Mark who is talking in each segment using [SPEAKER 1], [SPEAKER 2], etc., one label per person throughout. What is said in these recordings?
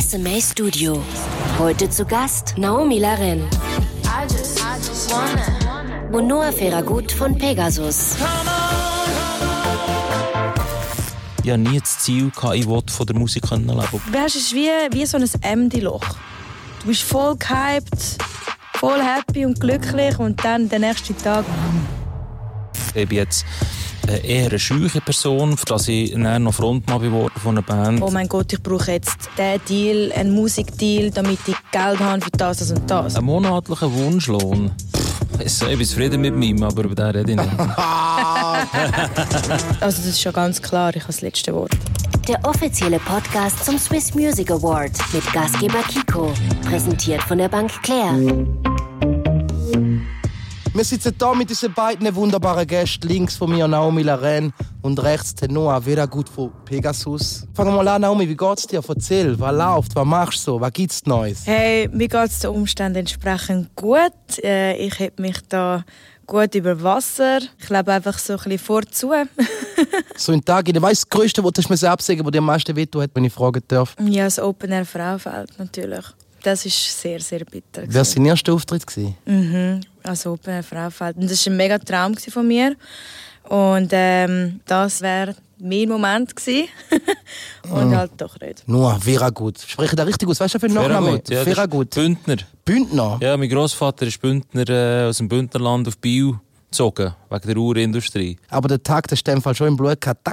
[SPEAKER 1] SMA Studio. Heute zu Gast Naomi Laren. Und Noah Feragut von Pegasus.
[SPEAKER 2] Ich hatte nie das Ziel, ich wollte von der Musik leben.
[SPEAKER 3] Weißt, es ist wie, wie so ein MD-Loch. Du bist voll gehypt, voll happy und glücklich und dann der nächste Tag.
[SPEAKER 2] Ich bin jetzt äh, eher eine scheuche Person, für das ich dann noch Frontmann geworden von einer Band.
[SPEAKER 3] Oh mein Gott, ich brauche jetzt diesen Deal, einen Musikdeal, damit ich Geld habe für das und das.
[SPEAKER 2] Ein monatlicher Wunschlohn. Ich bin zufrieden mit meinem, aber über den rede ich nicht.
[SPEAKER 3] also das ist schon ganz klar, ich habe das letzte Wort.
[SPEAKER 1] Der offizielle Podcast zum Swiss Music Award mit Gastgeber Kiko. Präsentiert von der Bank Claire.
[SPEAKER 4] Wir sitzen hier mit unseren beiden wunderbaren Gästen. Links von mir Naomi Laren und rechts der Noah Vera gut von Pegasus. Fangen wir mal an, Naomi, wie geht's dir? Erzähl, was läuft, was machst du, was gibt's Neues?
[SPEAKER 3] Hey, mir geht's den Umständen entsprechend gut. Äh, ich habe mich da gut über Wasser. Ich lebe einfach so ein bisschen vorzu.
[SPEAKER 4] so ein Tag, ich weiss, das Größte, was du mir absagen, was dir am meisten wehtut, wenn ich fragen darf?
[SPEAKER 3] Ja, das Open Air Frauenfeld natürlich. Das war sehr, sehr bitter.
[SPEAKER 4] Wer war dein erster Auftritt?
[SPEAKER 3] Mhm, als Open Air Frauenfeld. Und das war ein mega Traum von mir. Und ähm, das wäre mein Moment gewesen. Und mm. halt doch nicht.
[SPEAKER 4] Nur Vera gut. Spreche da richtig aus. Weißt du für einen Nachnamen?
[SPEAKER 2] Ja, Vera gut. Bündner.
[SPEAKER 4] Bündner?
[SPEAKER 2] Ja, mein Großvater ist Bündner äh, aus dem Bündnerland auf Biel gezogen, wegen der Uhrindustrie.
[SPEAKER 4] Aber der Tag, der ist in dem Fall schon im Blut gehabt.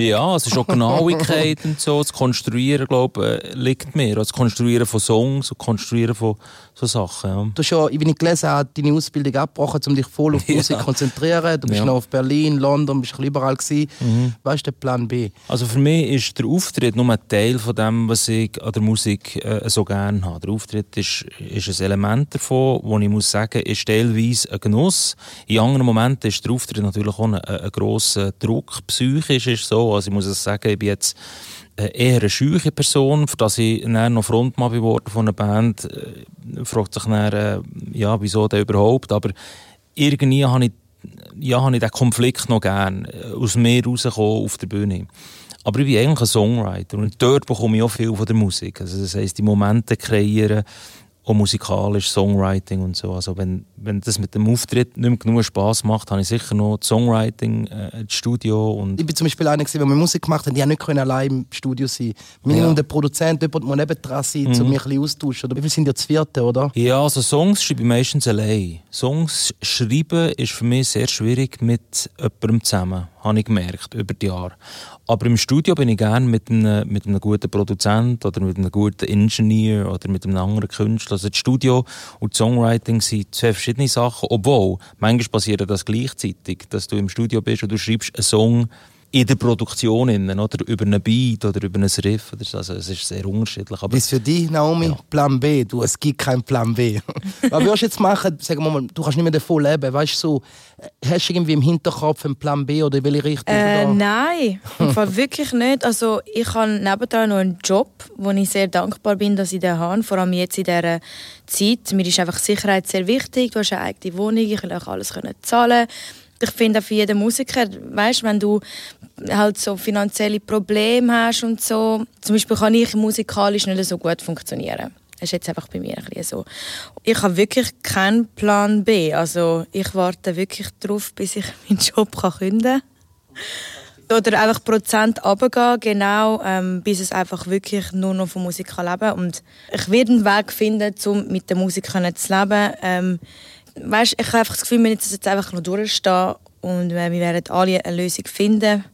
[SPEAKER 2] Ja, es ist auch Genauigkeit und so. Das Konstruieren, glaube ich, liegt mir. Das Konstruieren von Songs und Konstruieren von so Sachen. Ja.
[SPEAKER 4] Du hast ja, wie ich gelesen habe, deine Ausbildung abgebrochen, um dich voll auf Musik zu konzentrieren. Du bist ja. noch auf Berlin, London, bist überall gewesen. Mhm. Was ist der Plan B?
[SPEAKER 2] Also für mich ist der Auftritt nur ein Teil von dem, was ich an der Musik äh, so gerne habe. Der Auftritt ist, ist ein Element davon, wo ich muss sagen, ist teilweise ein Genuss. In anderen Momenten ist der Auftritt natürlich auch ein, ein grosser Druck. Psychisch ist so. Also ich muss sagen, ich bin jetzt äh, eher eine scheuche Person, für das ich noch Frontmann geworden von einer Band, äh, fragt sich dann, äh, ja, wieso denn überhaupt, aber irgendwie habe ich, ja, habe ich diesen Konflikt noch gern, aus mir rausgekommen auf der Bühne. Aber ich bin eigentlich ein Songwriter und dort bekomme ich auch viel von der Musik. Also das heisst, die Momente kreieren, auch musikalisch, Songwriting und so. Also wenn, wenn das mit dem Auftritt nicht mehr genug Spass macht, habe ich sicher noch das Songwriting, äh, das Studio und...
[SPEAKER 4] Ich bin zum Beispiel einer, der wir Musik gemacht haben, die nicht allein im Studio sein Minimum ja. der Produzent, jemand muss nebendran sein, mhm. um mich ein bisschen austauschen. Oder wie viele sind ja das vierte, oder?
[SPEAKER 2] Ja, also Songs schreibe ich meistens allein. Songs schreiben ist für mich sehr schwierig mit jemandem zusammen, habe ich gemerkt, über die Jahre. Aber im Studio bin ich gerne mit einem, mit einem guten Produzent oder mit einem guten Ingenieur oder mit einem anderen Künstler. Also das Studio und das Songwriting sind zwei verschiedene Sachen, obwohl manchmal passiert das gleichzeitig, dass du im Studio bist und du schreibst einen Song in der Produktion innen, oder über einen Beat oder über einen Riff. Oder so. Also es ist sehr unterschiedlich.
[SPEAKER 4] Aber, ist für dich, Naomi, ja. Plan B? Du, es gibt keinen Plan B. Was würdest du jetzt machen? Sagen wir mal, du kannst nicht mehr davon leben. Weißt du, so, hast du irgendwie im Hinterkopf einen Plan B oder in welche Richtung?
[SPEAKER 3] Äh, nein, wirklich nicht. Also ich habe nebenan noch einen Job, wo ich sehr dankbar bin, dass ich den habe. Vor allem jetzt in dieser Zeit. Mir ist einfach Sicherheit sehr wichtig. Du hast eine eigene Wohnung, ich will auch alles zahlen ich finde für jeden Musiker, weißt, wenn du halt so finanzielle Probleme hast und so, zum Beispiel kann ich musikalisch nicht so gut funktionieren. Das ist jetzt einfach bei mir ein bisschen so. Ich habe wirklich keinen Plan B. Also ich warte wirklich darauf, bis ich meinen Job kann künden kann. Oder einfach Prozent runtergehen, genau, ähm, bis es einfach wirklich nur noch von Musik kann. Und ich werde einen Weg finden, um mit der Musik zu leben. Ähm, weißt, ich habe einfach das Gefühl, wir müssen das jetzt einfach noch durchstehen und äh, wir werden alle eine Lösung finden,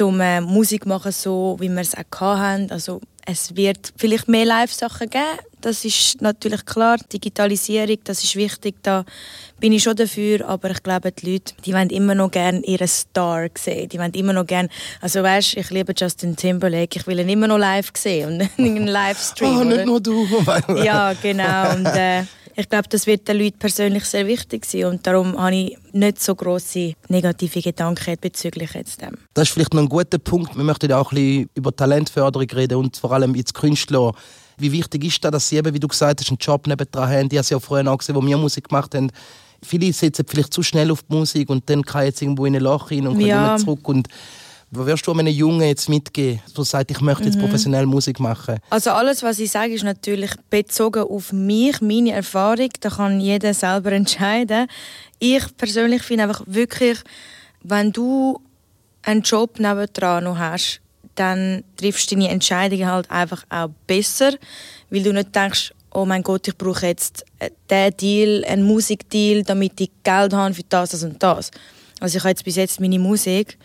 [SPEAKER 3] um äh, Musik machen so, wie wir es auch hatten. Also es wird vielleicht mehr Live-Sachen geben, das ist natürlich klar. Digitalisierung, das ist wichtig, da bin ich schon dafür, aber ich glaube, die Leute, die wollen immer noch gerne ihren Star sehen. Die wollen immer noch gerne, also weißt, ich liebe Justin Timberlake, ich will ihn immer noch live sehen und einen Livestream.
[SPEAKER 4] Oh, nicht nur du.
[SPEAKER 3] ja, genau. Und, äh, ich glaube, das wird den Leuten persönlich sehr wichtig sein und darum habe ich nicht so große negative Gedanken bezüglich jetzt dem.
[SPEAKER 4] Das ist vielleicht noch ein guter Punkt. Wir möchten auch ein bisschen über Talentförderung reden und vor allem jetzt Künstler. Wie wichtig ist das, dass sie eben, wie du gesagt hast, einen Job nebendran haben? Die haben sie ja vorher auch gesehen, wo wir Musik gemacht haben. Viele setzen vielleicht zu schnell auf die Musik und dann kann jetzt irgendwo in ein Loch rein und kommen ja. zurück. Und Was wirst du einem Jungen jetzt mitgeben, der sagt, ich möchte jetzt
[SPEAKER 3] Mhm.
[SPEAKER 4] professionell Musik machen?
[SPEAKER 3] Also alles, was ich sage, ist natürlich bezogen auf mich, meine Erfahrung. Da kann jeder selber entscheiden. Ich persönlich finde einfach wirklich, wenn du einen Job nebendran noch hast, dann triffst du deine Entscheidungen halt einfach auch besser, weil du nicht denkst, oh mein Gott, ich brauche jetzt diesen Deal, einen Musikdeal, damit ich Geld habe für das, das und das. Also ich habe jetzt bis jetzt meine Musik,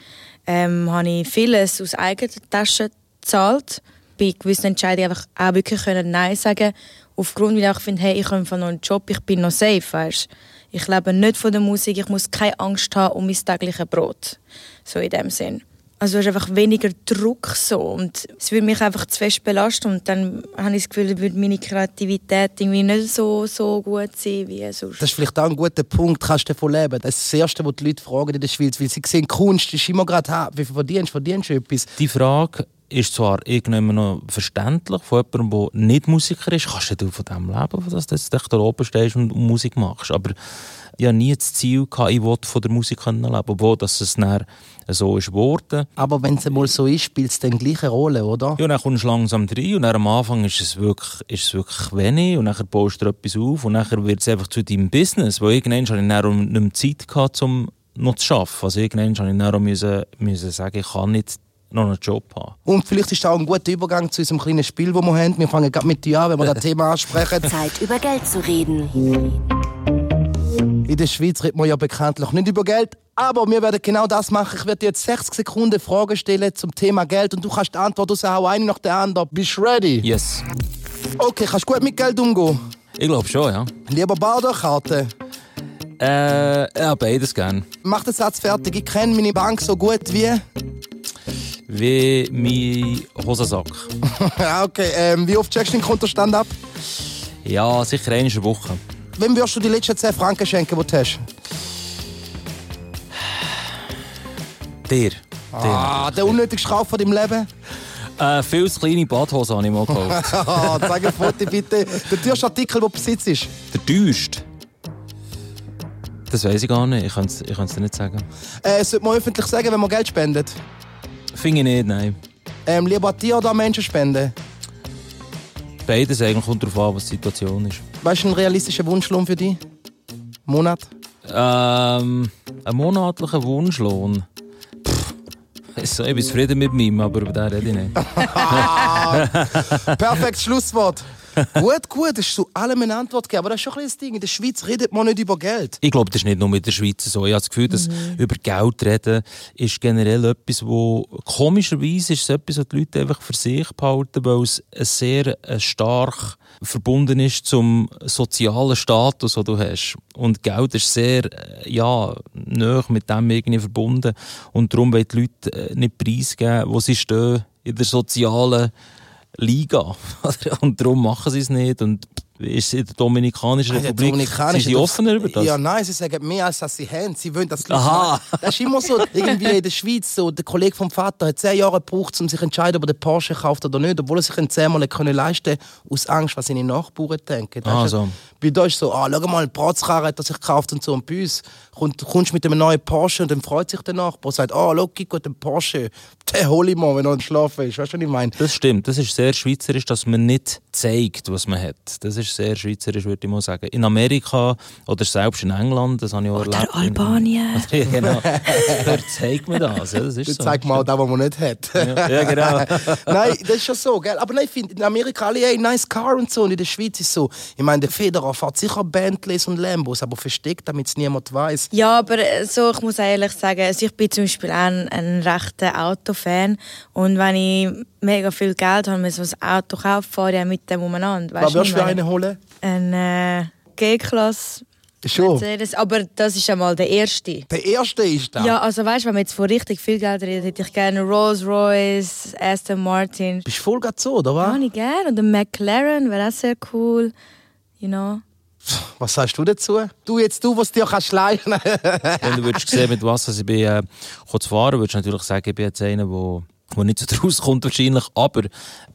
[SPEAKER 3] ähm, habe ich vieles aus eigener Tasche gezahlt. Bei gewissen Entscheidungen einfach auch wirklich können Nein sagen aufgrund, weil ich finde, hey, ich habe noch einen Job, ich bin noch safe, weißt? Ich lebe nicht von der Musik, ich muss keine Angst haben um mein tägliches Brot. So in dem Sinn. Also es ist einfach weniger Druck so und es würde mich einfach zu fest belasten und dann habe ich das Gefühl, würde meine Kreativität irgendwie nicht so, so gut sein wie sonst.
[SPEAKER 4] Das ist vielleicht auch ein guter Punkt, kannst du davon leben. Das ist das Erste, was die Leute fragen in der Schweiz, weil sie sehen, Kunst ist immer gerade, «Ha, wie viel verdienst du, verdienst du etwas?
[SPEAKER 2] Die Frage ist zwar irgendwann noch verständlich von jemandem, der nicht Musiker ist. Kannst du von dem leben, dass du jetzt da oben stehst und Musik machst? Aber ich hatte nie das Ziel, gehabt, ich wollte von der Musik leben obwohl dass es dann so ist geworden.
[SPEAKER 4] Aber wenn es einmal so ist, spielt es dann gleich eine Rolle, oder?
[SPEAKER 2] Ja, dann kommst du langsam rein und dann am Anfang ist es wirklich, ist es wirklich wenig und dann baust du etwas auf und dann wird es einfach zu deinem Business, weil irgendwann hatte ich dann nicht mehr Zeit, gehabt, um noch zu arbeiten. Also irgendwann musste ich dann auch müssen, müssen sagen, ich kann nicht noch einen Job haben.
[SPEAKER 4] Und vielleicht ist das auch ein guter Übergang zu unserem kleinen Spiel, das wir haben. Wir fangen gerade mit dir an, wenn wir das Thema ansprechen.
[SPEAKER 1] Zeit über Geld zu reden.
[SPEAKER 4] In der Schweiz redet man ja bekanntlich nicht über Geld, aber wir werden genau das machen. Ich werde dir jetzt 60 Sekunden Fragen stellen zum Thema Geld und du kannst die Antwort raushauen, eine nach der anderen. Bist du ready?
[SPEAKER 2] Yes.
[SPEAKER 4] Okay, kannst du gut mit Geld umgehen?
[SPEAKER 2] Ich glaube schon, ja.
[SPEAKER 4] Lieber Bar oder Karte?
[SPEAKER 2] Äh, ja, beides gern.
[SPEAKER 4] Mach den Satz fertig. Ich kenne meine Bank so gut wie...
[SPEAKER 2] Wie mein Hosensack.
[SPEAKER 4] Okay. Ähm, wie oft checkst du den Kontostand ab?
[SPEAKER 2] Ja, sicher der Woche.
[SPEAKER 4] Wem wirst du die letzten 10 Franken schenken, die du hast?
[SPEAKER 2] Dir.
[SPEAKER 4] Ah, der unnötigste Kauf von deinem Leben?
[SPEAKER 2] Äh, viel zu kleine Badhose habe ich mal gekauft.
[SPEAKER 4] Ah, zeig ein Foto bitte. Der teuerste Artikel, den du besitzt.
[SPEAKER 2] Der teuerste? Das weiß ich gar nicht. Ich kann es dir nicht sagen.
[SPEAKER 4] Äh, sollte man öffentlich sagen, wenn man Geld spendet?
[SPEAKER 2] Finde ich nicht, nein.
[SPEAKER 4] Ähm, lieber an Tier oder an Menschen spenden?
[SPEAKER 2] Beides eigentlich kommt darauf an, was die Situation ist.
[SPEAKER 4] Weißt du, ein realistischer Wunschlohn für dich? Monat?
[SPEAKER 2] Ähm, ein monatlicher Wunschlohn. Pff, ich bin zufrieden mit meinem, aber über den rede ich nicht.
[SPEAKER 4] Perfektes Schlusswort. gut, gut, das ist zu allem eine Antwort gegeben. Aber das ist schon ein das Ding. In der Schweiz redet man nicht über Geld.
[SPEAKER 2] Ich glaube, das ist nicht nur mit der Schweiz so. Ich habe das Gefühl, dass über Geld reden ist generell etwas, wo komischerweise ist es etwas, was die Leute einfach für sich behalten, weil es sehr äh, stark verbunden ist zum sozialen Status, den du hast. Und Geld ist sehr, äh, ja, nah mit dem irgendwie verbunden. Und darum wollen die Leute äh, nicht preisgeben, wo sie stehen in der sozialen Liga. Und darum machen sie es nicht. Und ist in der Dominikanischen
[SPEAKER 4] In der
[SPEAKER 2] Republik
[SPEAKER 4] Dominikanischen-
[SPEAKER 2] sind sie offener über das?
[SPEAKER 4] Ja, nein, sie sagen mehr, als dass sie haben. Sie wollen, die Leute
[SPEAKER 2] Aha.
[SPEAKER 4] Das ist immer so, irgendwie in der Schweiz, so, der Kollege vom Vater hat zehn Jahre gebraucht, um sich zu entscheiden, ob er den Porsche kauft oder nicht, obwohl er sich ihn zehnmal können leisten aus Angst, was seine Nachbarn denken.
[SPEAKER 2] Ah, so.
[SPEAKER 4] Bei da ist so, ah, schau mal, eine Bratzkarre hat er sich gekauft und so. Und bei uns kommt, kommst du mit einem neuen Porsche und dann freut sich der Nachbar und sagt, ah, schau, Kiko, den Porsche, den hole ich mal, wenn er am Schlafen ist. Weißt du, was ich meine?
[SPEAKER 2] Das stimmt. Das ist sehr schweizerisch, dass man nicht zeigt, was man hat. Das ist sehr schweizerisch, würde ich mal sagen. In Amerika oder selbst in England, das habe ich auch
[SPEAKER 3] Oder
[SPEAKER 2] erlebt.
[SPEAKER 3] Albanien.
[SPEAKER 2] ja, genau. Dort zeigt man das. Ja, das ist so.
[SPEAKER 4] zeigt man auch das, was man nicht hat.
[SPEAKER 2] Ja, ja, genau.
[SPEAKER 4] nein, das ist schon so, gell? Aber nein, ich finde in Amerika alle, hey, nice car und so. Und in der Schweiz ist so. Ich meine, der Federer fährt sicher Bentleys und Lambos, aber versteckt, damit es niemand weiß.
[SPEAKER 3] Ja, aber äh, so, ich muss ehrlich sagen, also ich bin zum Beispiel auch ein, ein rechter Autofan und wenn ich mega viel Geld habe, muss ich ein Auto kaufen, fahre ich auch mit dem umeinander.
[SPEAKER 4] Was
[SPEAKER 3] Weißt
[SPEAKER 4] würdest du für einen holen?
[SPEAKER 3] Ein äh, G-Klasse
[SPEAKER 4] Schon.
[SPEAKER 3] Mercedes, aber das ist einmal der erste.
[SPEAKER 4] Der erste ist da.
[SPEAKER 3] Ja, also weißt du, wenn man jetzt von richtig viel Geld redet, hätte ich gerne Rolls Royce, Aston Martin.
[SPEAKER 4] Bist du voll grad so, oder was?
[SPEAKER 3] Habe ich gerne. Und ein McLaren wäre auch sehr cool. You know.
[SPEAKER 4] Was sagst du dazu? Du jetzt, du, was dir kannst leiden.
[SPEAKER 2] Wenn du würdest sehen, mit was ich bin, äh, zu fahren, würdest du natürlich sagen, ich bin jetzt einer, der wo nicht so draus kommt wahrscheinlich, aber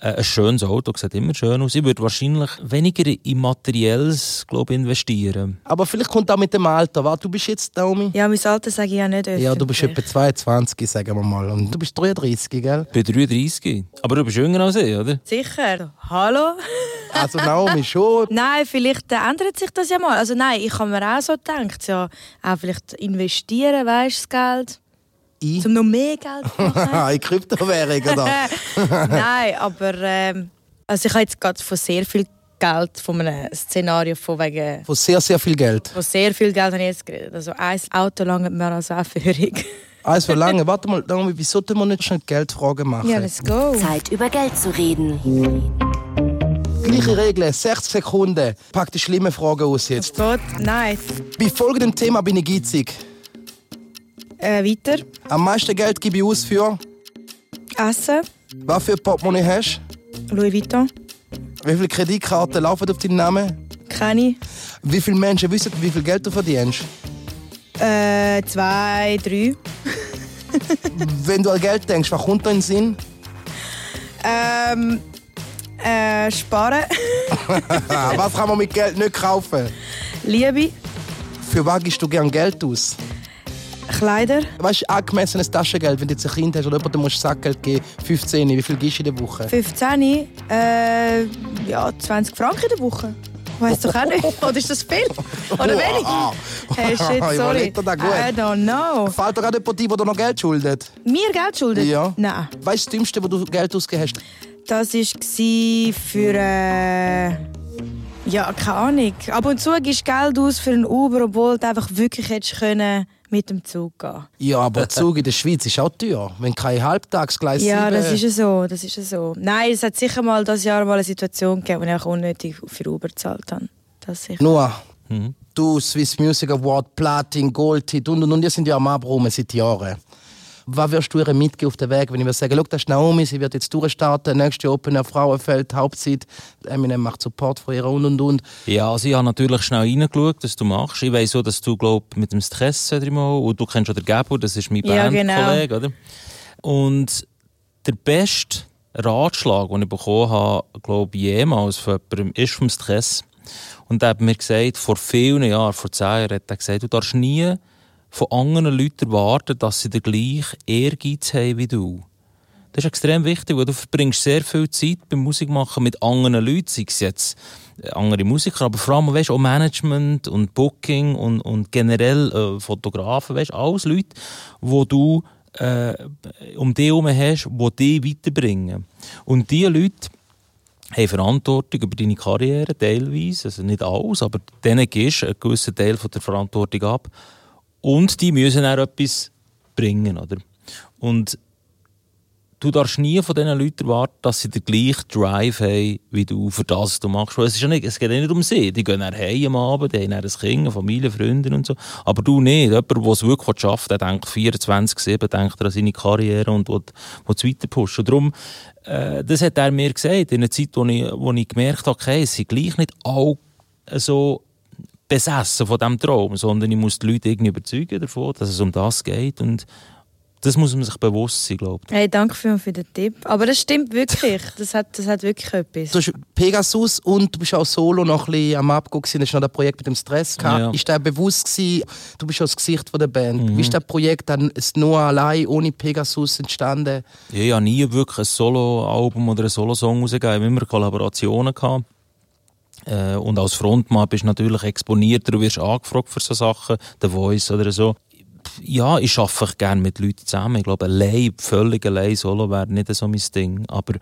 [SPEAKER 2] äh, ein schönes Auto sieht immer schön aus. Ich würde wahrscheinlich weniger in Materielles glaub, investieren.
[SPEAKER 4] Aber vielleicht kommt auch mit dem Alter. Warte, du bist jetzt, Naomi?
[SPEAKER 3] Ja, mein Alter sage ich ja nicht öffentlich.
[SPEAKER 4] Ja, du bist etwa 22, sagen wir mal. Und du bist 33, gell?
[SPEAKER 2] Ich bin 33. Aber du bist jünger als ich, oder?
[SPEAKER 3] Sicher. Hallo?
[SPEAKER 4] Also Naomi schon.
[SPEAKER 3] Nein, vielleicht äh, ändert sich das ja mal. Also nein, ich habe mir auch so gedacht, ja, auch vielleicht investieren, weißt du, das Geld.
[SPEAKER 4] Ich?
[SPEAKER 3] Um noch mehr Geld zu machen.
[SPEAKER 4] in Kryptowährung, oder?
[SPEAKER 3] nein, aber ähm, also ich habe jetzt gerade von sehr viel Geld, von einem Szenario von wegen...
[SPEAKER 4] Von sehr, sehr viel Geld.
[SPEAKER 3] Von sehr viel Geld habe ich jetzt geredet. Also ein Auto langt mir als Aufführung.
[SPEAKER 4] Eins für lange. Warte mal, Naomi, wieso sollten wir nicht schnell Geldfragen machen?
[SPEAKER 3] Ja, let's go.
[SPEAKER 1] Zeit über Geld zu reden.
[SPEAKER 4] Gleiche Regeln, 60 Sekunden. Pack die schlimme Frage aus jetzt.
[SPEAKER 3] Gott, nice.
[SPEAKER 4] Bei folgendem Thema bin ich geizig.
[SPEAKER 3] Äh, weiter.
[SPEAKER 4] Am meisten Geld gebe ich aus für...
[SPEAKER 3] Essen.
[SPEAKER 4] Was für Portemonnaie hast
[SPEAKER 3] Louis Vuitton.
[SPEAKER 4] du? Wie viele Kreditkarten laufen auf deinen Namen?
[SPEAKER 3] Keine.
[SPEAKER 4] Wie viele Menschen wissen, wie viel Geld du verdienst?
[SPEAKER 3] Äh, zwei, drei.
[SPEAKER 4] Wenn du an Geld denkst, was kommt da in den Sinn?
[SPEAKER 3] Ähm, äh, sparen.
[SPEAKER 4] Was kann man mit Geld nicht kaufen?
[SPEAKER 3] Liebe.
[SPEAKER 4] Für was gibst du gern Geld aus?
[SPEAKER 3] Kleider.
[SPEAKER 4] Weißt du, angemessenes Taschengeld, wenn du jetzt ein Kind hast oder jemandem musst Sackgeld geben 15, wie viel gibst du in der Woche?
[SPEAKER 3] 15. Äh, ja, 20 Franken in der Woche. Weißt doch auch nicht. Oder ist das viel? Oder wenig? Hey, shit,
[SPEAKER 4] Ich
[SPEAKER 3] sorry.
[SPEAKER 4] dir das gut.
[SPEAKER 3] I don't know.
[SPEAKER 4] Fällt dir gerade jemand ein, der dir noch Geld schuldet?
[SPEAKER 3] Mir Geld schuldet?
[SPEAKER 4] Ja.
[SPEAKER 3] Nein.
[SPEAKER 4] Weißt du, das Dümmste, wo du Geld ausgegeben hast?
[SPEAKER 3] Das war für. Äh, ja, keine Ahnung. Ab und zu gibst du Geld aus für einen Uber, obwohl du einfach wirklich hättest können mit dem Zug gehen
[SPEAKER 4] Ja, aber der Zug in der Schweiz ist auch teuer. Wenn kein Halbtagsgleis
[SPEAKER 3] Ja,
[SPEAKER 4] 7
[SPEAKER 3] das ist ja so. Das ist ja so. Nein, es hat sicher mal das Jahr mal eine Situation gegeben, wo ich auch unnötig für Uber gezahlt habe. Das sicher.
[SPEAKER 4] Noah, du Swiss Music Award, Platin, Gold, Hit und und und, ihr sind ja am Abräumen seit Jahren. Was wirst du ihr mitgeben auf den Weg, wenn ich würde sagen, schau, das ist Naomi, sie wird jetzt durchstarten, nächste Open Air Frauenfeld, Hauptzeit, Eminem macht Support von ihr und und und.
[SPEAKER 2] Ja, also ich habe natürlich schnell reingeschaut, was du machst. Ich weiss so, dass du glaub, mit dem Stress dreimal und du kennst auch den Gabo, das ist mein
[SPEAKER 3] Ja, genau.
[SPEAKER 2] Bandkollege, oder? Und der beste Ratschlag, den ich bekommen habe, glaube ich, jemals von jemandem, ist vom Stress. Und er hat mir gesagt, vor vielen Jahren, vor zehn Jahren, hat er gesagt, du darfst nie von anderen Leuten erwarten, dass sie den gleichen Ehrgeiz haben wie du. Das ist extrem wichtig, weil du verbringst sehr viel Zeit beim Musikmachen mit anderen Leuten, sei es jetzt äh, andere Musiker, aber vor allem weißt, auch Management und Booking und, und generell äh, Fotografen, weißt, alles Leute, wo du äh, um dich herum hast, die dich weiterbringen. Und diese Leute haben Verantwortung über deine Karriere, teilweise, also nicht alles, aber denen gehst du einen gewissen Teil von der Verantwortung ab. Und die müssen auch etwas bringen, oder? Und du darfst nie von diesen Leuten erwarten, dass sie den gleichen Drive haben, wie du für das was du machst. Weil es, ist ja nicht, es geht ja nicht um sie. Die gehen dann heim am Abend, die haben dann ein Kind, eine Familie, Freunde und so. Aber du nicht. Jemand, der es wirklich schafft, der denkt 24-7, denkt er an seine Karriere und will, will es weiter pushen. Und darum, äh, das hat er mir gesagt, in einer Zeit, wo ich, wo ich gemerkt habe, okay, es sind gleich nicht alle so besessen von diesem Traum, sondern ich muss die Leute irgendwie überzeugen davon, dass es um das geht und das muss man sich bewusst sein, glaube ich.
[SPEAKER 3] Hey, danke für, für den Tipp. Aber das stimmt wirklich. Das hat, das hat wirklich etwas.
[SPEAKER 4] Du hast Pegasus und du bist auch solo noch ein bisschen am Abgehen gewesen, hast noch das Projekt mit dem Stress gehabt.
[SPEAKER 2] Ja.
[SPEAKER 4] Ist dir bewusst gewesen, du bist auch das Gesicht von der Band.
[SPEAKER 2] Mhm.
[SPEAKER 4] Wie ist das Projekt dann nur allein ohne Pegasus entstanden?
[SPEAKER 2] Ja, ich habe nie wirklich ein Solo-Album oder einen Solo-Song rausgegeben. Ich habe immer Kollaborationen gehabt. Äh, und als Frontmann bist du natürlich exponierter, du wirst angefragt für so Sachen, The Voice oder so. Ja, ich arbeite gerne mit Leuten zusammen. Ich glaube, allein, völlig allein Solo wäre nicht so mein Ding. Aber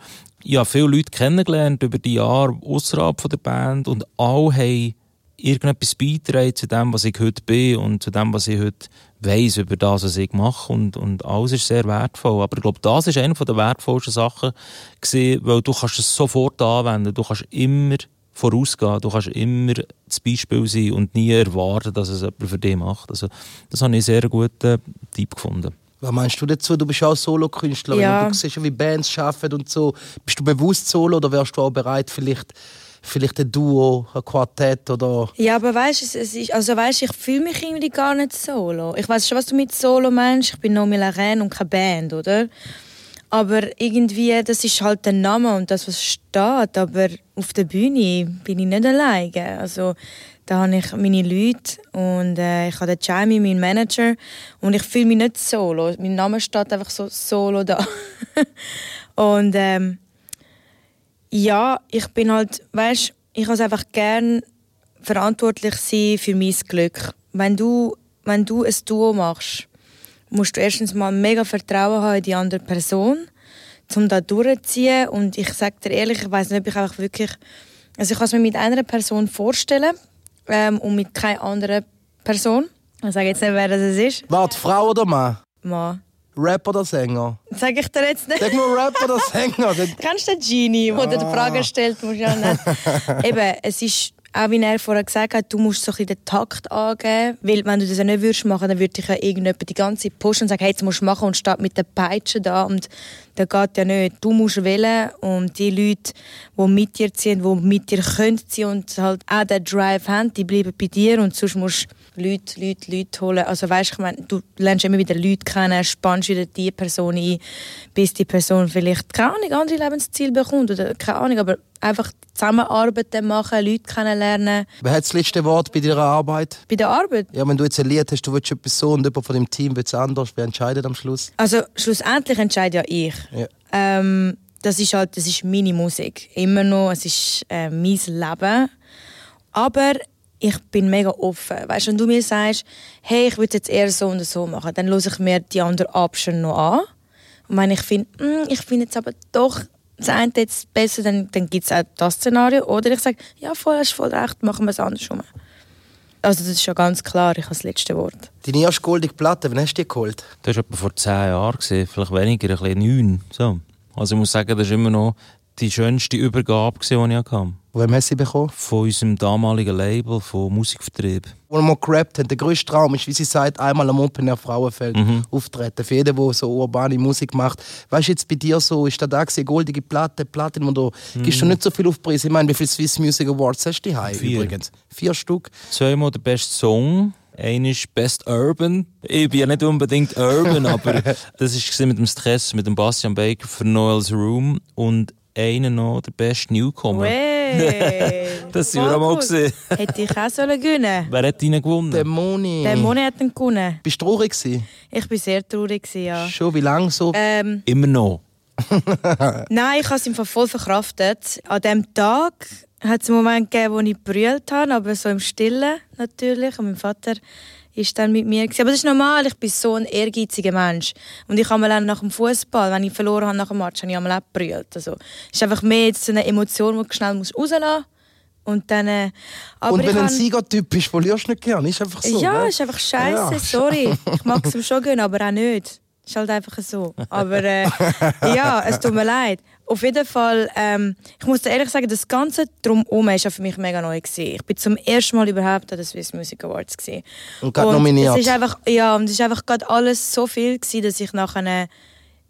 [SPEAKER 2] ich habe viele Leute kennengelernt über die Jahre außerhalb der Band und alle haben irgendetwas beitragen zu dem, was ich heute bin und zu dem, was ich heute weiss über das, was ich mache. Und, und alles ist sehr wertvoll. Aber ich glaube, das ist eine der wertvollsten Sachen gewesen, weil du kannst es sofort anwenden. Du kannst immer vorausgehen. Du kannst immer das Beispiel sein und nie erwarten, dass es jemand für dich macht. Also, das habe ich einen sehr guten Tipp gefunden.
[SPEAKER 4] Was meinst du dazu? Du bist auch Solokünstlerin
[SPEAKER 3] Ja.
[SPEAKER 4] und du siehst ja, wie Bands arbeiten und so. Bist du bewusst Solo oder wärst du auch bereit, vielleicht, vielleicht ein Duo, ein Quartett oder...
[SPEAKER 3] Ja, aber weißt es, es ist, also weißt, ich fühle mich irgendwie gar nicht solo. Ich weiß schon, was du mit Solo meinst. Ich bin Nomi Laren und keine Band, oder? Aber irgendwie, das ist halt der Name und das, was steht. Aber auf der Bühne bin ich nicht alleine. Also, da habe ich meine Leute und äh, ich habe den Jamie, meinen Manager. Und ich fühle mich nicht solo. Mein Name steht einfach so solo da. und ähm, ja, ich bin halt, weißt ich habe einfach gern verantwortlich sein für mein Glück. Wenn du, wenn du ein Duo machst, musst du erstens mal mega Vertrauen haben in die andere Person, um da durchzuziehen. Und ich sage dir ehrlich, ich weiß nicht, ob ich einfach wirklich, also ich kann es mir mit einer Person vorstellen ähm, und mit keiner anderen Person. Ich sage jetzt nicht, wer das ist.
[SPEAKER 4] Warte, Frau oder Mann?
[SPEAKER 3] Mann.
[SPEAKER 4] Rap oder Sänger?
[SPEAKER 3] Sag ich dir jetzt nicht.
[SPEAKER 4] Sag nur Rap oder Sänger.
[SPEAKER 3] Kennst du den Genie, der dir die Frage stellt? Musst ja nicht. Eben, es ist auch wie er vorher gesagt hat, du musst so ein den Takt angeben, weil wenn du das nicht würdest machen, dann würde dich ja irgendjemand die ganze Zeit pushen und sagen, hey, jetzt musst du machen und steht mit der Peitsche da und das geht ja nicht. Du musst wählen und die Leute, die mit dir ziehen, die mit dir können ziehen und halt auch den Drive haben, die bleiben bei dir und sonst musst du Leute, Leute, Leute holen. Also weißt, ich du lernst immer wieder Leute kennen, spannst wieder die Person ein, bis die Person vielleicht, keine Ahnung, andere Lebensziele bekommt oder keine Ahnung, aber einfach Zusammenarbeiten machen, Leute kennenlernen.
[SPEAKER 4] Wer hat das letzte Wort bei deiner Arbeit?
[SPEAKER 3] Bei der Arbeit?
[SPEAKER 4] Ja, wenn du jetzt ein Lied hast, du willst etwas so und jemand von dem Team will es anders, wer entscheidet am Schluss?
[SPEAKER 3] Also schlussendlich entscheide ja ich.
[SPEAKER 4] Ja.
[SPEAKER 3] Ähm, das ist halt, das ist meine Musik. Immer noch, es ist äh, mein Leben. Aber ich bin mega offen. Weißt, wenn du mir sagst, hey, ich würde jetzt eher so und so machen, dann höre ich mir die andere Option noch an. Und wenn ich finde, mm, ich finde jetzt aber doch das eine jetzt besser, dann, dann gibt es auch das Szenario. Oder ich sage, ja, voll, hast voll recht, machen wir es andersrum. Also das ist schon ganz klar, ich habe das letzte Wort.
[SPEAKER 4] Deine erste goldige Platte, wann hast du die geholt?
[SPEAKER 2] Das war etwa vor zehn Jahren, vielleicht weniger, ein bisschen neun. So. Also ich muss sagen, das ist immer noch die schönste Übergabe, die ich hatte.
[SPEAKER 4] Wem hast du sie bekommen?
[SPEAKER 2] Von unserem damaligen Label, von Musikvertrieb.
[SPEAKER 4] Wo wir gerappt haben, der grösste Traum ist, wie sie sagt, einmal am Open Air Frauenfeld mhm. auftreten. Für jeden, der so urbane Musik macht. Weißt du, jetzt bei dir so, ist da da eine goldige Platte, Platin, wo du, mhm. gibst du nicht so viel auf Preis. Ich meine, wie viele Swiss Music Awards hast du hier
[SPEAKER 2] Vier.
[SPEAKER 4] übrigens? Vier Stück.
[SPEAKER 2] Zweimal der beste Song. Einer ist Best Urban. Ich bin ja nicht unbedingt Urban, aber das war mit dem Stress, mit dem Bastian Baker für Noel's Room. Und einer noch, der beste Newcomer.
[SPEAKER 3] Wey,
[SPEAKER 2] das sind wir auch mal gesehen.
[SPEAKER 3] Hätte ich auch sollen gewinnen
[SPEAKER 2] Wer hat ihn gewonnen?
[SPEAKER 4] Der Moni.
[SPEAKER 3] Der Moni hat ihn gewonnen.
[SPEAKER 4] Bist du traurig gewesen?
[SPEAKER 3] Ich war sehr traurig, gewesen, ja.
[SPEAKER 4] Schon, wie lange so?
[SPEAKER 3] Ähm,
[SPEAKER 2] Immer noch.
[SPEAKER 3] Nein, ich habe es im Fall voll verkraftet. An diesem Tag hat es einen Moment gegeben, wo ich brüllt habe, aber so im Stillen natürlich. Und mein Vater ist dann mit mir. Aber das ist normal, ich bin so ein ehrgeiziger Mensch. Und ich habe mal nach dem Fußball, wenn ich verloren habe nach dem Match, habe ich einmal auch gebrüllt. Also, es ist einfach mehr jetzt so eine Emotion, die du schnell rauslassen musst. Und dann, äh,
[SPEAKER 4] und wenn du ein Siegertyp bist, verlierst du nicht gern. Ist einfach so.
[SPEAKER 3] ja,
[SPEAKER 4] ne?
[SPEAKER 3] ist einfach scheiße,
[SPEAKER 4] Ja.
[SPEAKER 3] sorry. Ich mag es ihm schon gönnen, aber auch nicht. Ist halt einfach so. Aber äh, ja, es tut mir leid. Auf jeden Fall, ähm, ich muss dir ehrlich sagen, das Ganze drumherum war ja für mich mega neu. Gewesen. Ich bin zum ersten Mal überhaupt an den Swiss Music Awards. Gewesen.
[SPEAKER 4] Und gerade nominiert.
[SPEAKER 3] Es ist einfach, ja, und es ist einfach gerade alles so viel, gewesen, dass ich nach einem,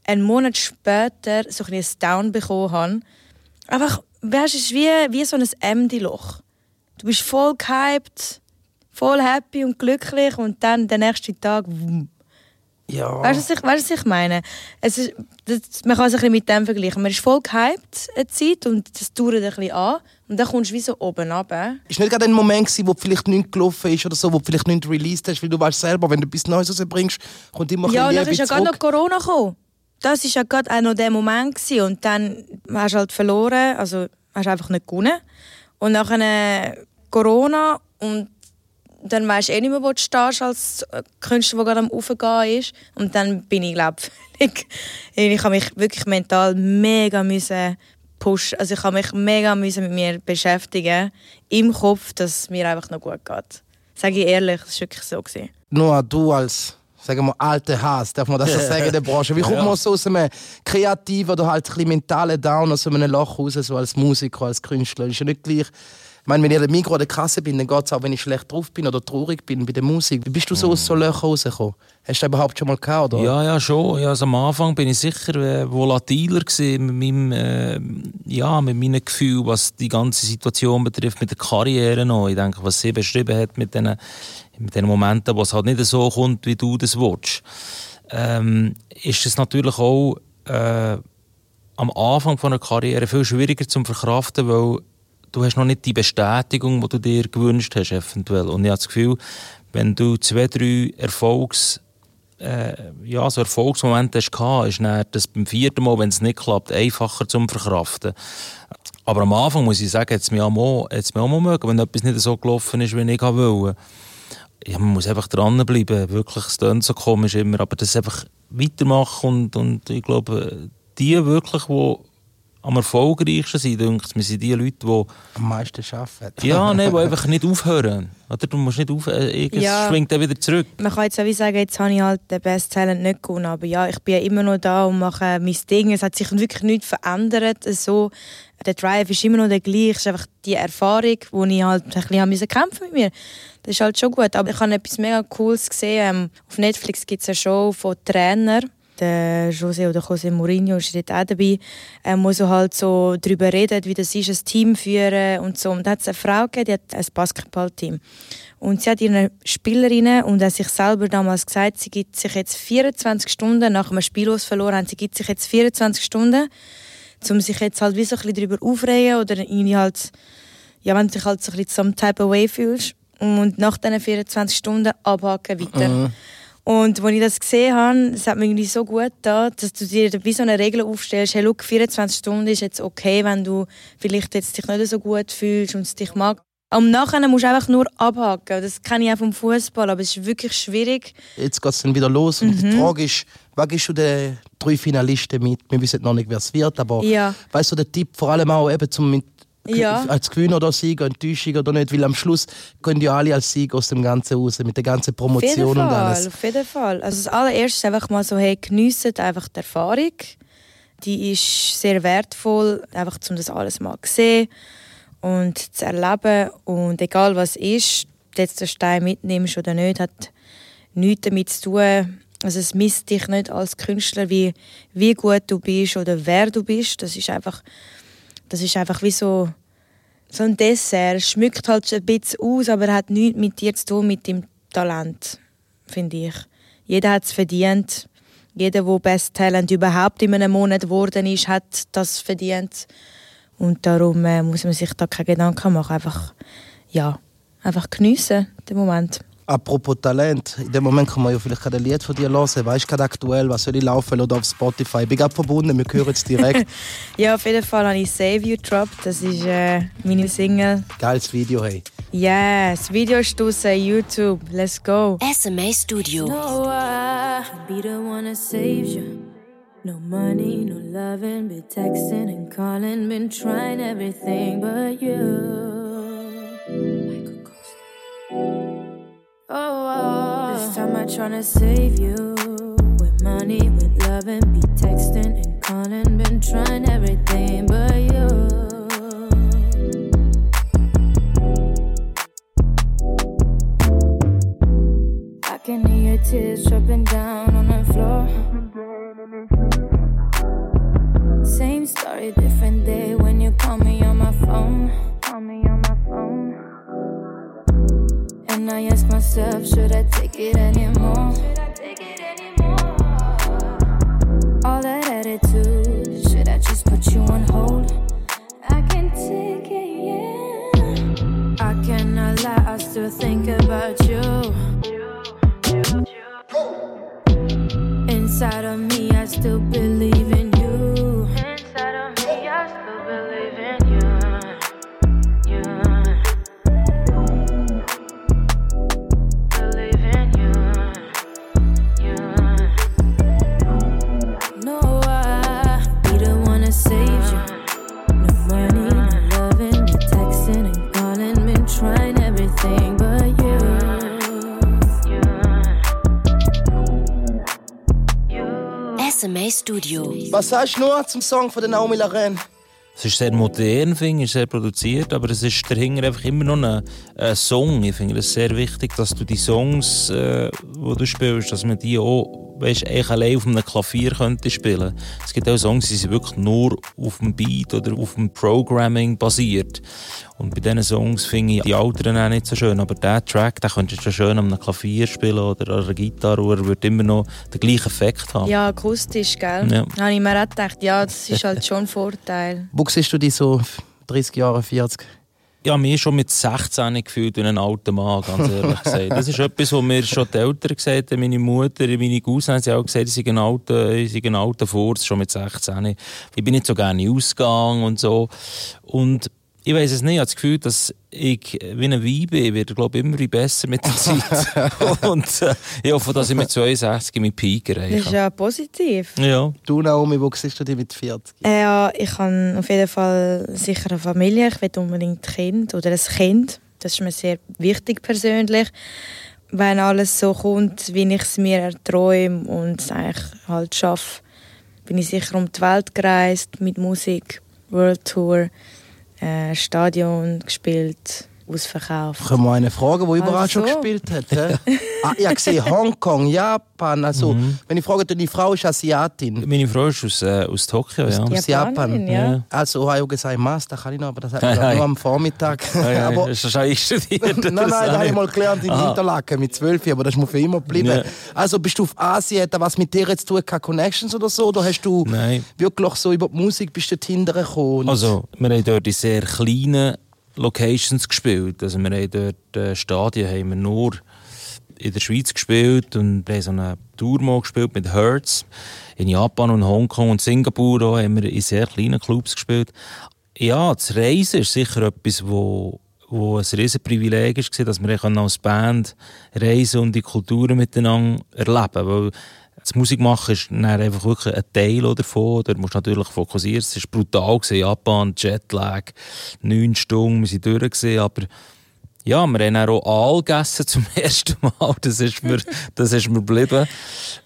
[SPEAKER 3] einen Monat später so ein bisschen ein Down bekommen habe. Einfach, weißt, es ist wie, wie so ein Emdi-Loch. Du bist voll gehypt, voll happy und glücklich und dann den nächsten Tag. wumm.
[SPEAKER 4] Ja.
[SPEAKER 3] Weißt du, was ich, weißt, was ich meine? Es ist, das, man kann es ein bisschen mit dem vergleichen. Man ist voll gehypt eine Zeit und das dauert ein bisschen an. Und dann kommst du wie so oben runter.
[SPEAKER 4] Ist nicht gerade ein Moment gewesen, wo vielleicht nichts gelaufen ist oder so, wo du vielleicht nichts released hast, weil du weißt selber, wenn du etwas Neues rausbringst, kommt immer
[SPEAKER 3] Ja,
[SPEAKER 4] ein
[SPEAKER 3] und dann ist ja gerade noch. Corona gekommen. Das war ja gerade auch noch der Moment. Gewesen. Und dann hast du halt verloren, also hast du einfach nicht gewonnen. Und dann äh, Corona und dann weißt du eh nicht mehr, wo du stehst als Künstler, der gerade am Aufgehen ist. Und dann bin ich, glaube ich, ich habe mich wirklich mental mega müssen pushen. Also ich habe mich mega müssen mit mir beschäftigen im Kopf, dass es mir einfach noch gut geht. Sage ich ehrlich, das war wirklich so.
[SPEAKER 4] Nur du als, sagen wir, alter Hass, darf man das so sagen in der Branche. Wie kommt man so aus einem kreativen oder halt ein bisschen mentalen Down, aus so einem Loch raus, so als Musiker, als Künstler? Ist ja nicht gleich... Ich meine, wenn ich an der Mikro oder der Kasse bin, dann geht es auch, wenn ich schlecht drauf bin oder traurig bin bei der Musik. Wie bist du so aus so Löchern rausgekommen? Hast du das überhaupt schon mal gehabt, oder?
[SPEAKER 2] Ja, ja, schon. Ja, also am Anfang bin ich sicher äh, volatiler gewesen mit meinem, äh, ja, mit meinem Gefühl, was die ganze Situation betrifft, mit der Karriere noch. Ich denke, was sie beschrieben hat mit den, mit den Momenten, wo es halt nicht so kommt, wie du das willst, ähm, ist es natürlich auch äh, am Anfang von einer Karriere viel schwieriger zu verkraften, weil du hast noch nicht die Bestätigung, die du dir gewünscht hast, eventuell. Und ich habe das Gefühl, wenn du zwei, drei Erfolgs äh, ja, so Erfolgsmomente hast ist dann das beim vierten Mal, wenn es nicht klappt, einfacher zum Verkraften. Aber am Anfang muss ich sagen, jetzt jetzt mir auch mal mögen, wenn etwas nicht so gelaufen ist, wie ich wollte. Ja, man muss einfach dranbleiben. Wirklich, es klingt so komisch immer, aber das einfach weitermachen und, und ich glaube, die wirklich, die am erfolgreichsten sind, denke ich, sind die Leute, die
[SPEAKER 4] am meisten arbeiten.
[SPEAKER 2] ja, nein, die einfach nicht aufhören. Oder? Du musst nicht aufhören, äh, es ja. schwingt dann wieder zurück.
[SPEAKER 3] Man kann jetzt auch wie sagen, jetzt habe ich halt den Best Talent nicht gewonnen, aber ja, ich bin ja immer noch da und mache mein Ding. Es hat sich wirklich nichts verändert. So, der Drive ist immer noch der gleiche. Es ist einfach die Erfahrung, die ich halt ein bisschen müssen kämpfen mit mir. Das ist halt schon gut. Aber ich habe etwas mega Cooles gesehen. Ähm, auf Netflix gibt es eine Show von Trainern der José oder José Mourinho ist dort auch dabei, ähm, wo so halt so darüber redet, wie das ist, ein Team führen und so. Und da hat es eine Frau gegeben, die hat ein Basketballteam. Und sie hat ihre Spielerinnen und auch sich selber damals gesagt, sie gibt sich jetzt 24 Stunden, nach einem Spiel, das verloren haben, sie gibt sich jetzt 24 Stunden, um sich jetzt halt wie so ein bisschen darüber aufregen oder irgendwie halt, ja, wenn du dich halt so ein bisschen some type of way fühlst. Und nach diesen 24 Stunden abhaken weiter. Mhm. Und als ich das gesehen habe, das hat mir irgendwie so gut getan, dass du dir wie so eine Regel aufstellst, hey, look, 24 Stunden ist jetzt okay, wenn du vielleicht jetzt dich nicht so gut fühlst und es dich mag. Am Nachhinein musst du einfach nur abhaken. Das kenne ich auch vom Fußball, aber es ist wirklich schwierig.
[SPEAKER 4] Jetzt geht es dann wieder los und mhm. die Frage ist, was gibst du den drei Finalisten mit? Wir wissen noch nicht, wer es wird, aber ja. weißt du, der Tipp vor allem auch eben zum mit ja. als Gewinner oder Sieger, Enttäuschung oder nicht, weil am Schluss können ja alle als Sieger aus dem Ganzen raus, mit der ganzen Promotion und alles.
[SPEAKER 3] Auf jeden Fall. Also das allererste ist einfach mal so, hey, geniessen einfach die Erfahrung. Die ist sehr wertvoll, einfach um das alles mal zu sehen und zu erleben. Und egal was ist, jetzt den Stein mitnimmst oder nicht, hat nichts damit zu tun. Also es misst dich nicht als Künstler, wie, wie gut du bist oder wer du bist. Das ist einfach das ist einfach wie so, so ein Dessert. Es schmückt halt ein bisschen aus, aber hat nichts mit dir zu tun, mit dem Talent, finde ich. Jeder hat es verdient. Jeder, der Best Talent überhaupt in einem Monat geworden ist, hat das verdient. Und darum äh, muss man sich da keine Gedanken machen. Einfach, ja, einfach geniessen, den Moment.
[SPEAKER 4] Apropos Talent, in dem Moment kann man ja vielleicht ein Lied von dir hören. Weißt du gerade aktuell, was soll ich laufen oder auf Spotify? Ich bin gerade verbunden, wir hören es direkt.
[SPEAKER 3] ja, auf jeden Fall habe ich Save You dropped. Das ist äh, meine Single.
[SPEAKER 4] Geiles Video, hey.
[SPEAKER 3] Ja, yes, das Video ist draussen, YouTube. Let's go.
[SPEAKER 1] SMA Studio.
[SPEAKER 5] No, I be the one that saves you. No money, no loving, been texting and calling, been trying everything but you. Oh, this uh. time I'm trying to save you. With money, with love, and be texting and calling. Been trying everything but you. I can hear your tears dropping down on the floor. Same story, different day I ask myself, should I take it anymore? All that attitude, should I just put you on hold? I can take it, yeah. I cannot lie, I still think about you.
[SPEAKER 1] Studio.
[SPEAKER 4] Was sagst du noch zum Song von der Naomi Laren?
[SPEAKER 2] Es ist sehr modern, finde ich, sehr produziert, aber es ist dahinter einfach immer noch ein, ein Song. Ich finde es sehr wichtig, dass du die Songs, äh, die du spielst, dass man die auch weißt, eigentlich allein auf einem Klavier könnte spielen. Es gibt auch Songs, die sind wirklich nur auf dem Beat oder auf dem Programming basiert. Und bei diesen Songs finde ich die Alteren auch nicht so schön. Aber dieser Track, den könntest du schon schön am Klavier spielen oder an einer Gitarre, und er würde immer noch den gleichen Effekt haben.
[SPEAKER 3] Ja, akustisch, gell?
[SPEAKER 2] Ja.
[SPEAKER 3] Da habe ich mir auch gedacht, ja, das ist halt schon ein Vorteil.
[SPEAKER 4] Wo siehst du dich so 30 Jahre, 40?
[SPEAKER 2] Ja, mir schon mit 16 gefühlt wie ein alter Mann, ganz ehrlich gesagt. Das ist etwas, was mir schon die Eltern gesagt haben, meine Mutter, meine Cousins haben auch gesagt, sie sind ein alter, ich sei ein alter Furz, schon mit 16. Ich bin nicht so gerne ausgegangen und so. Und ich weiß es nicht, ich habe das Gefühl, dass ich wie ein Wein bin, werde glaube ich, immer besser mit der Zeit. und äh, ich hoffe, dass ich mit 62 meinen Peak
[SPEAKER 3] Das ist
[SPEAKER 2] erreiche.
[SPEAKER 3] ja positiv.
[SPEAKER 2] Ja.
[SPEAKER 4] Du, Naomi, wo siehst du dich mit 40?
[SPEAKER 3] Äh, Ja, ich habe auf jeden Fall sicher eine Familie. Ich will unbedingt ein Kind oder ein Kind. Das ist mir sehr wichtig persönlich. Wenn alles so kommt, wie ich es mir erträume und es eigentlich halt schaffe, bin ich sicher um die Welt gereist mit Musik, World Tour, äh, Stadion gespielt, ausverkauft.
[SPEAKER 4] Können wir eine fragen, die überall
[SPEAKER 3] Also.
[SPEAKER 4] schon gespielt hat? ah, ich habe gesehen, Hongkong, Japan. Also, wenn ich frage, deine Frau ist Asiatin.
[SPEAKER 2] Meine Frau ist aus, äh, aus Tokio, ja.
[SPEAKER 4] Aus Japan.
[SPEAKER 3] Japanerin, ja.
[SPEAKER 4] Also, Ohio gesagt, Mas, das kann ich noch, aber das hat man
[SPEAKER 2] Hey,
[SPEAKER 4] glaub,
[SPEAKER 2] hey.
[SPEAKER 4] nur am Vormittag.
[SPEAKER 2] Ja, ja,
[SPEAKER 4] aber,
[SPEAKER 2] hast du schon einstudiert?
[SPEAKER 4] nein, nein, das habe ich mal gelernt in
[SPEAKER 2] Aha.
[SPEAKER 4] Interlaken mit 12, aber das ist mir für immer geblieben.
[SPEAKER 2] Ja.
[SPEAKER 4] Also, bist du auf Asien, hat das was mit dir jetzt zu tun, keine Connections oder so? Oder hast du
[SPEAKER 2] Nein.
[SPEAKER 4] wirklich so über die Musik bist du dahinter gekommen?
[SPEAKER 2] Also, wir haben dort in sehr kleinen Locations gespielt. Also, wir haben dort äh, Stadien haben wir nur in der Schweiz gespielt und wir haben so eine Tour mal gespielt mit Hertz. In Japan und Hongkong und Singapur auch haben wir in sehr kleinen Clubs gespielt. Ja, das Reisen ist sicher etwas, wo wo ein riesen Privileg war, dass wir als Band reisen und die Kulturen miteinander erleben Weil das Musikmachen ist dann einfach wirklich ein Teil davon. Da musst du natürlich fokussieren. Es war brutal. Gewesen. Japan, Jetlag, neun Stunden, wir sind durch. Gewesen, aber ja, wir haben auch Aal gegessen zum ersten Mal. Das ist mir, das ist mir geblieben.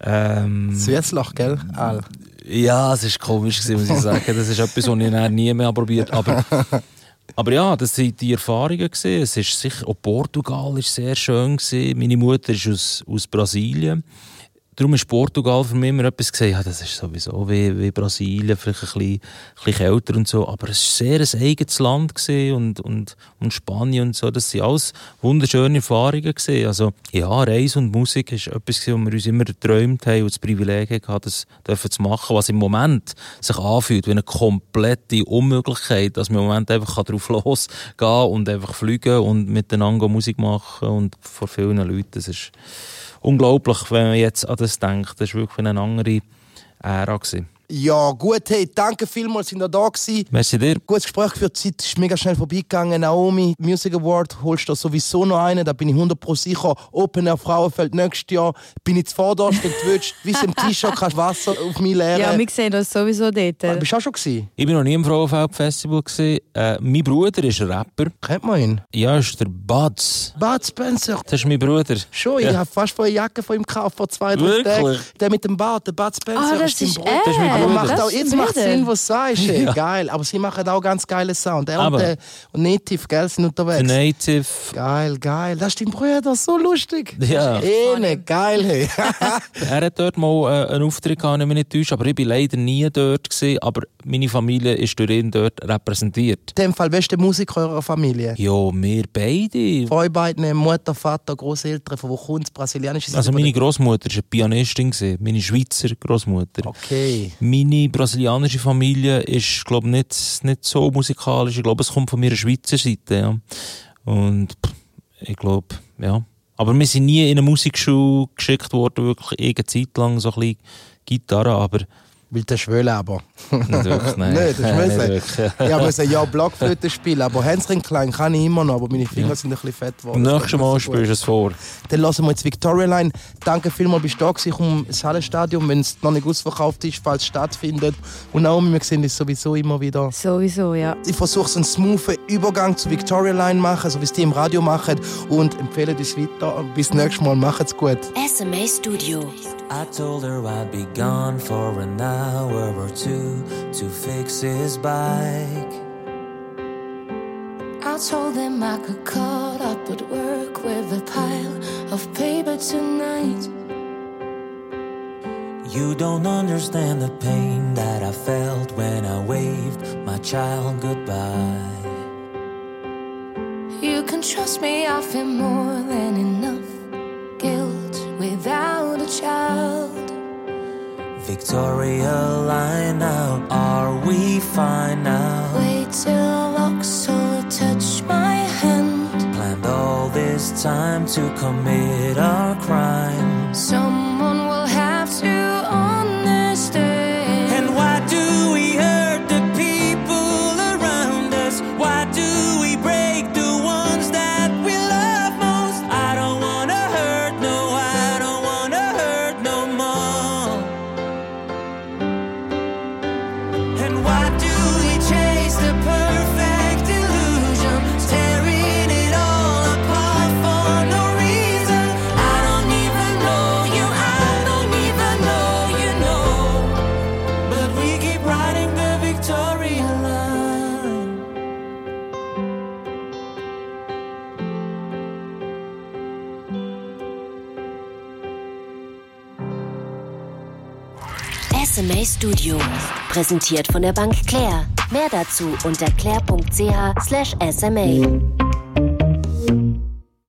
[SPEAKER 2] Ähm,
[SPEAKER 4] Süßlach, gell? Al.
[SPEAKER 2] ja, es war komisch, gewesen, muss ich sagen. Das ist etwas, was ich nie mehr probiert aber, aber ja, das waren die Erfahrungen. Gewesen. Es ist sicher, auch Portugal war sehr schön. Gewesen. Meine Mutter ist aus, aus Brasilien. Darum ist Portugal für mich immer etwas gesehen, ja, das ist sowieso wie, wie Brasilien, vielleicht ein bisschen, ein bisschen kälter und so, aber es war sehr ein eigenes Land und, und, und Spanien und so, das waren alles wunderschöne Erfahrungen gewesen. Also, ja, Reise und Musik ist etwas was wir uns immer geträumt haben und das Privileg hatten, das zu machen, was im Moment sich anfühlt wie eine komplette Unmöglichkeit, dass man im Moment einfach drauf losgehen und einfach fliegen und miteinander Musik machen und vor vielen Leuten, das ist unglaublich, wenn man jetzt an das denkt. Das war wirklich eine andere Ära. Gewesen.
[SPEAKER 4] Ja, gut, hey, danke vielmals, sind ihr da gewesen.
[SPEAKER 2] Merci dir.
[SPEAKER 4] Gutes Gespräch geführt, die Zeit ist mega schnell vorbeigegangen. Naomi, Music Award, holst du sowieso noch einen, da bin ich 100% sicher. Open Air Frauenfeld nächstes Jahr. Bin ich zuvorderst, wenn du willst, wie es im T-Shirt kannst Wasser auf mich leeren.
[SPEAKER 3] Ja, wir sehen das sowieso dort.
[SPEAKER 4] Ah, Bist du auch schon gewesen?
[SPEAKER 2] Ich war noch nie im Frauenfeld-Festival. Äh, mein Bruder ist Rapper.
[SPEAKER 4] Kennt man ihn?
[SPEAKER 2] Ja, ist der Buds.
[SPEAKER 4] Bud Spencer.
[SPEAKER 2] Das ist mein Bruder.
[SPEAKER 4] Schon, ich
[SPEAKER 2] Ja.
[SPEAKER 4] habe fast vor eine Jacke von ihm gekauft, vor zwei, drei
[SPEAKER 2] Wirklich?
[SPEAKER 4] Tagen. Der mit dem Bart, der Bud Spencer.
[SPEAKER 3] Ah, das
[SPEAKER 4] sein
[SPEAKER 3] ist
[SPEAKER 4] Bruder.
[SPEAKER 3] er.
[SPEAKER 2] Das ist mein
[SPEAKER 4] Aber macht
[SPEAKER 3] Das
[SPEAKER 4] auch, jetzt
[SPEAKER 3] ein
[SPEAKER 4] macht. Sinn, was du sagst. ey.
[SPEAKER 2] Ja.
[SPEAKER 4] Geil. Aber sie machen auch ganz geile Sound. Er
[SPEAKER 2] Aber-
[SPEAKER 4] und, der, und Native, gell, sind unterwegs.
[SPEAKER 2] Der Native.
[SPEAKER 4] Geil, geil. Das ist dein Bruder, so lustig.
[SPEAKER 2] Ja.
[SPEAKER 4] Ene, geil, hey.
[SPEAKER 2] Er hat dort mal äh, einen Auftritt gehabt, wenn ich mich nicht täusche, aber ich war leider nie dort. Gewesen, aber meine Familie ist durch ihn dort repräsentiert.
[SPEAKER 4] In dem Fall, wer ist der Musiker eurer Familie?
[SPEAKER 2] Ja, wir beide.
[SPEAKER 4] Von euch beiden, Mutter, Vater, Großeltern, von wo kommt es? Brasilianische
[SPEAKER 2] Also meine Großmutter war eine Pianistin, gewesen, meine Schweizer Großmutter.
[SPEAKER 4] Okay.
[SPEAKER 2] Meine brasilianische Familie ist, glaube nicht, nicht so musikalisch. Ich glaube, es kommt von meiner Schweizer Seite. Ja. Und ich glaube, ja. Aber wir sind nie in eine Musikschule geschickt worden, wirklich eine Zeit lang so ein bisschen Gitarre, aber
[SPEAKER 4] Weil der Schwöle aber.
[SPEAKER 2] nicht wirklich, nein.
[SPEAKER 4] Nein, das ist
[SPEAKER 2] nicht
[SPEAKER 4] müssen.
[SPEAKER 2] wirklich.
[SPEAKER 4] Ich musste ja Blockflöte spielen, aber Hänschen klein kann ich immer noch, aber meine Finger sind ein bisschen fett geworden.
[SPEAKER 2] Nächstes
[SPEAKER 4] Das
[SPEAKER 2] Mal spielst du es vor.
[SPEAKER 4] Dann lassen wir jetzt Victoria Line. Danke vielmals, bist du da gewesen. Komme ins Hallenstadion, wenn es noch nicht ausverkauft ist, falls es stattfindet. Und Naomi, wir sehen es sowieso immer wieder.
[SPEAKER 3] Sowieso, ja.
[SPEAKER 4] Ich versuche so einen smoothen Übergang zu Victoria Line machen, so wie es die im Radio machen. Und empfehle uns weiter. Bis nächstes Mal. Macht's gut.
[SPEAKER 1] SMA Studio.
[SPEAKER 6] I told her I'd be gone for an hour or two to fix his bike.
[SPEAKER 5] I told him I could cut up at work with a pile of paper tonight.
[SPEAKER 2] You don't understand the pain that I felt when I waved my child goodbye.
[SPEAKER 5] You can trust me, I feel more than enough guilt child.
[SPEAKER 2] Victoria, line up. Are we fine now?
[SPEAKER 5] Wait till Oxford touch my hand.
[SPEAKER 2] Planned all this time to commit our crime.
[SPEAKER 1] präsentiert von der Bank Claire. Mehr dazu unter claire.ch/sma.